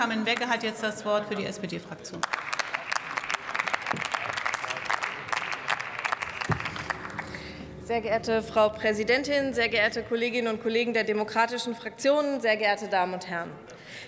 Kamen-Wegge hat jetzt das Wort für die SPD-Fraktion. Sehr geehrte Frau Präsidentin, sehr geehrte Kolleginnen und Kollegen der demokratischen Fraktionen, sehr geehrte Damen und Herren!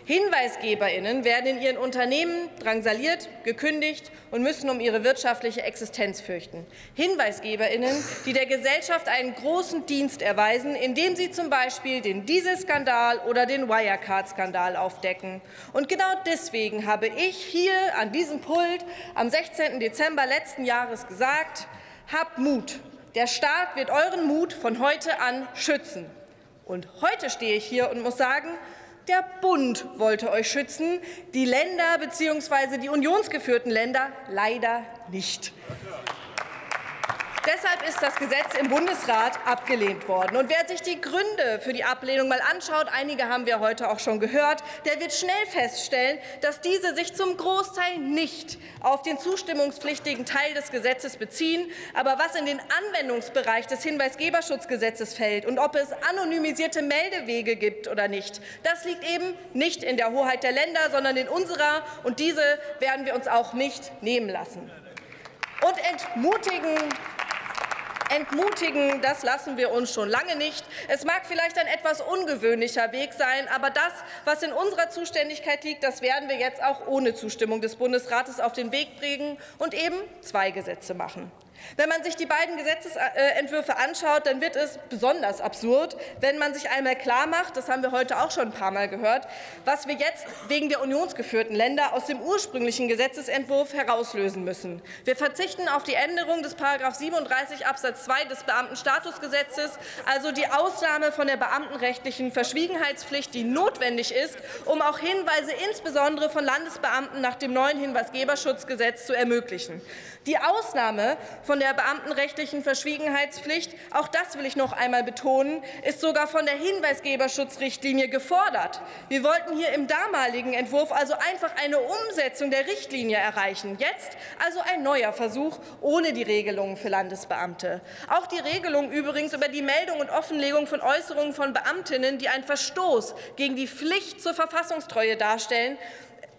HinweisgeberInnen werden in ihren Unternehmen drangsaliert, gekündigt und müssen um ihre wirtschaftliche Existenz fürchten. HinweisgeberInnen, die der Gesellschaft einen großen Dienst erweisen, indem sie zum Beispiel den Dieselskandal oder den Wirecard-Skandal aufdecken. Und genau deswegen habe ich hier an diesem Pult am 16. Dezember letzten Jahres gesagt, habt Mut. Der Staat wird euren Mut von heute an schützen. Und heute stehe ich hier und muss sagen, der Bund wollte euch schützen, die Länder bzw. die unionsgeführten Länder leider nicht. Deshalb ist das Gesetz im Bundesrat abgelehnt worden. Und wer sich die Gründe für die Ablehnung mal anschaut, einige haben wir heute auch schon gehört, der wird schnell feststellen, dass diese sich zum Großteil nicht auf den zustimmungspflichtigen Teil des Gesetzes beziehen. Aber was in den Anwendungsbereich des Hinweisgeberschutzgesetzes fällt und ob es anonymisierte Meldewege gibt oder nicht, das liegt eben nicht in der Hoheit der Länder, sondern in unserer. Und diese werden wir uns auch nicht nehmen lassen. Und entmutigen entmutigen, das lassen wir uns schon lange nicht. Es mag vielleicht ein etwas ungewöhnlicher Weg sein, aber das, was in unserer Zuständigkeit liegt, das werden wir jetzt auch ohne Zustimmung des Bundesrates auf den Weg bringen und eben zwei Gesetze machen. Wenn man sich die beiden Gesetzentwürfe anschaut, dann wird es besonders absurd, wenn man sich einmal klarmacht, das haben wir heute auch schon ein paar Mal gehört, was wir jetzt wegen der unionsgeführten Länder aus dem ursprünglichen Gesetzentwurf herauslösen müssen. Wir verzichten auf die Änderung des § 37 Absatz 2 des Beamtenstatusgesetzes, also die Ausnahme von der beamtenrechtlichen Verschwiegenheitspflicht, die notwendig ist, um auch Hinweise insbesondere von Landesbeamten nach dem neuen Hinweisgeberschutzgesetz zu ermöglichen. Die Ausnahme von der beamtenrechtlichen Verschwiegenheitspflicht, auch das will ich noch einmal betonen, ist sogar von der Hinweisgeberschutzrichtlinie gefordert. Wir wollten hier im damaligen Entwurf also einfach eine Umsetzung der Richtlinie erreichen. Jetzt also ein neuer Versuch ohne die Regelungen für Landesbeamte. Auch die Regelung übrigens über die Meldung und Offenlegung von Äußerungen von Beamtinnen, die einen Verstoß gegen die Pflicht zur Verfassungstreue darstellen,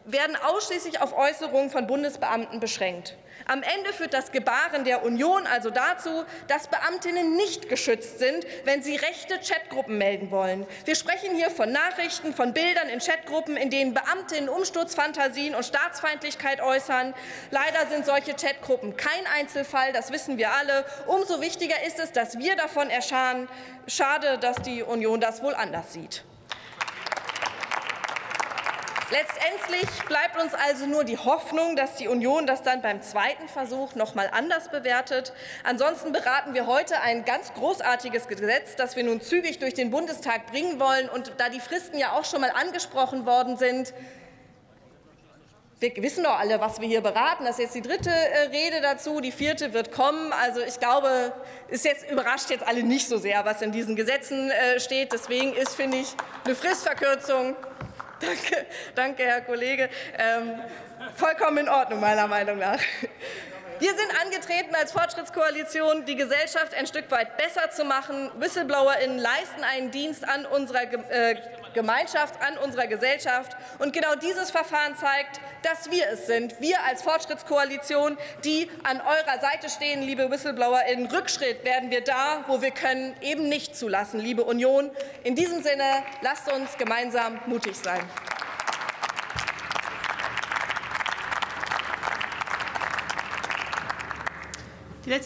werden ausschließlich auf Äußerungen von Bundesbeamten beschränkt. Am Ende führt das Gebaren der Union also dazu, dass Beamtinnen nicht geschützt sind, wenn sie rechte Chatgruppen melden wollen. Wir sprechen hier von Nachrichten, von Bildern in Chatgruppen, in denen Beamtinnen Umsturzfantasien und Staatsfeindlichkeit äußern. Leider sind solche Chatgruppen kein Einzelfall, das wissen wir alle. Umso wichtiger ist es, dass wir davon erfahren. Schade, dass die Union das wohl anders sieht. Letztendlich bleibt uns also nur die Hoffnung, dass die Union das dann beim zweiten Versuch noch mal anders bewertet. Ansonsten beraten wir heute ein ganz großartiges Gesetz, das wir nun zügig durch den Bundestag bringen wollen. Und da die Fristen ja auch schon mal angesprochen worden sind, wir wissen doch alle, was wir hier beraten. Das ist jetzt die dritte äh, Rede dazu, die vierte wird kommen. Also ich glaube, es jetzt, überrascht jetzt alle nicht so sehr, was in diesen Gesetzen äh, steht. Deswegen ist, finde ich, eine Fristverkürzung Danke, danke, Herr Kollege. Ähm, vollkommen in Ordnung, meiner Meinung nach. Wir sind angetreten als Fortschrittskoalition, die Gesellschaft ein Stück weit besser zu machen. WhistleblowerInnen leisten einen Dienst an unserer äh, Gemeinschaft, an unserer Gesellschaft. Und genau dieses Verfahren zeigt, dass wir es sind, wir als Fortschrittskoalition, die an eurer Seite stehen, liebe WhistleblowerInnen. Rückschritt werden wir da, wo wir können, eben nicht zulassen, liebe Union. In diesem Sinne, lasst uns gemeinsam mutig sein. Die letzte